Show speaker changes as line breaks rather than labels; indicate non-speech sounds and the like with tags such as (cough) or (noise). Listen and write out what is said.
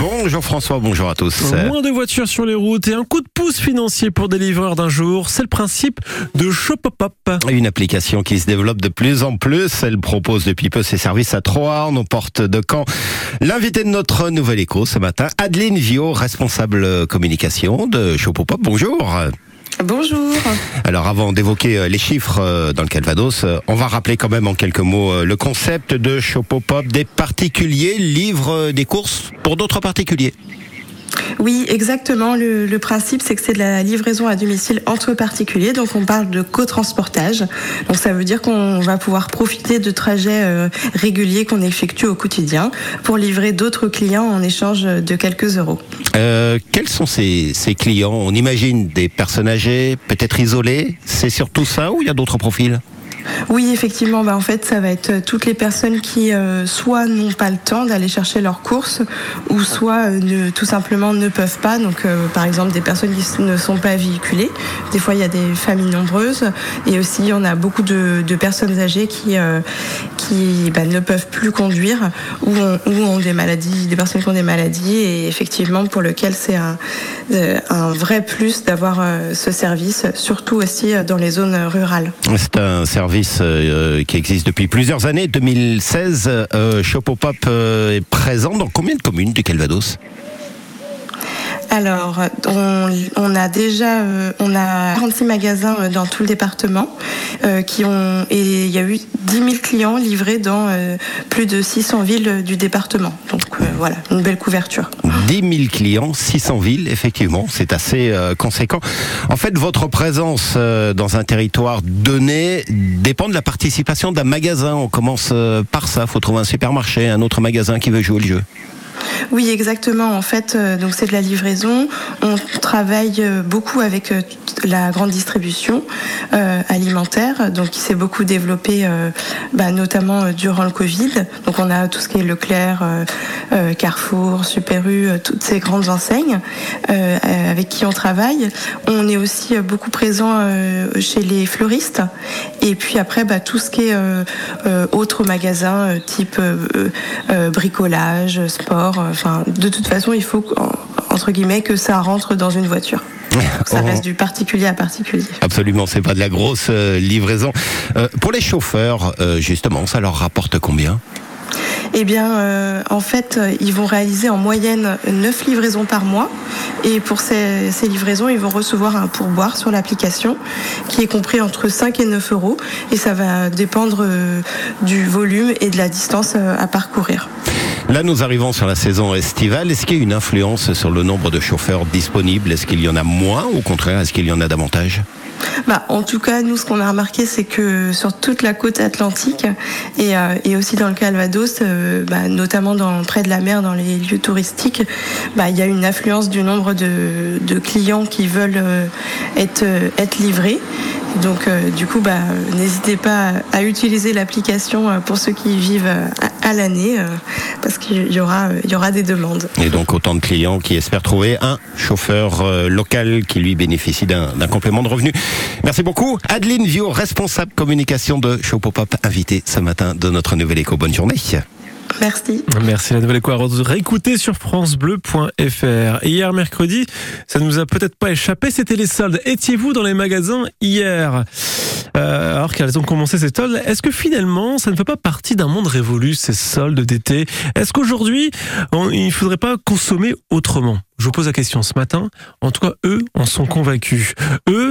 Bonjour François, bonjour à tous.
Moins de voitures sur les routes et un coup de pouce financier pour des livreurs d'un jour, c'est le principe de Shopopop.
Une application qui se développe de plus en plus. Elle propose depuis peu ses services à Troarn, aux portes de Caen. L'invité de notre nouvel écho ce matin, Adeline Vio, responsable communication de Shopopop. Bonjour.
Bonjour.
Alors avant d'évoquer euh, les chiffres euh, dans le Calvados, euh, on va rappeler quand même en quelques mots le concept de Shopopop. Des particuliers livrent des courses pour d'autres particuliers.
Oui, exactement. Le, principe, c'est que c'est de la livraison à domicile entre particuliers. Donc, on parle de co-transportage. Donc, ça veut dire qu'on va pouvoir profiter de trajets réguliers qu'on effectue au quotidien pour livrer d'autres clients en échange de quelques euros.
Euh, quels sont ces, ces clients? On imagine des personnes âgées, peut-être isolées. C'est surtout ça ou il y a d'autres profils?
Oui, effectivement, bah, en fait, ça va être euh, toutes les personnes qui euh, soit n'ont pas le temps d'aller chercher leurs courses, ou soit euh, tout simplement ne peuvent pas. Donc, par exemple, des personnes qui ne sont pas véhiculées. Des fois, il y a des familles nombreuses, et aussi on a beaucoup de, personnes âgées qui bah, ne peuvent plus conduire ou ont, des maladies, des personnes qui ont des maladies, et effectivement pour lequel c'est un, vrai plus d'avoir ce service, surtout aussi dans les zones rurales.
C'est un service euh, qui existe depuis plusieurs années. 2016, euh, Shopopop euh, est présent dans combien de communes du Calvados?
Alors, on, a déjà, on a 46 magasins dans tout le département qui ont, et il y a eu 10 000 clients livrés dans plus de 600 villes du département. Donc voilà, une belle couverture.
10 000 clients, 600 villes, effectivement, c'est assez conséquent. En fait, votre présence dans un territoire donné dépend de la participation d'un magasin. On commence par ça. Il faut trouver un supermarché, un autre magasin qui veut jouer le jeu.
Oui, exactement. En fait, euh, donc c'est de la livraison. On travaille euh, beaucoup avec euh, la grande distribution alimentaire, donc qui s'est beaucoup développée, bah, notamment durant le Covid. Donc on a tout ce qui est Leclerc, Carrefour, Super U, toutes ces grandes enseignes avec qui on travaille. On est aussi beaucoup présent chez les fleuristes. Et puis après, bah, tout ce qui est autres magasins type bricolage, sport. Enfin, de toute façon, il faut entre guillemets que ça rentre dans une voiture. (laughs) ça reste du particulier à particulier.
Absolument, c'est pas de la grosse euh, livraison. Euh, pour les chauffeurs, euh, justement, ça leur rapporte combien?
Eh bien, en fait, ils vont réaliser en moyenne 9 livraisons par mois. Et pour ces, ces livraisons, ils vont recevoir un pourboire sur l'application qui est compris entre 5 et 9 euros. Et ça va dépendre du volume et de la distance à parcourir.
Là, nous arrivons sur la saison estivale. Est-ce qu'il y a une influence sur le nombre de chauffeurs disponibles? Est-ce qu'il y en a moins Au contraire, est-ce qu'il y en a davantage?
Bah, en tout cas, nous, ce qu'on a remarqué, c'est que sur toute la côte atlantique et, euh, et aussi dans le Calvados, euh, bah, notamment près de la mer, dans les lieux touristiques, bah, il y a une affluence du nombre de, clients qui veulent euh, être, être livrés. Donc, du coup, bah, n'hésitez pas à utiliser l'application pour ceux qui vivent à, l'année, parce qu'il y aura, des demandes.
Et donc, autant de clients qui espèrent trouver un chauffeur local qui lui bénéficie d'un complément de revenu. Merci beaucoup. Adeline Vio, responsable communication de Show Pop-Up, invitée ce matin de notre Nouvelle Éco. Bonne journée.
Merci.
Merci la nouvelle écho à réécouter sur francebleu.fr. Hier mercredi, ça ne nous a peut-être pas échappé, c'était les soldes. Étiez-vous dans les magasins hier? Euh, Alors qu'elles ont commencé ces soldes, est-ce que finalement ça ne fait pas partie d'un monde révolu ces soldes d'été? Est-ce qu'aujourd'hui il ne faudrait pas consommer autrement? Je vous pose la question ce matin. En tout cas, eux en sont convaincus. Eux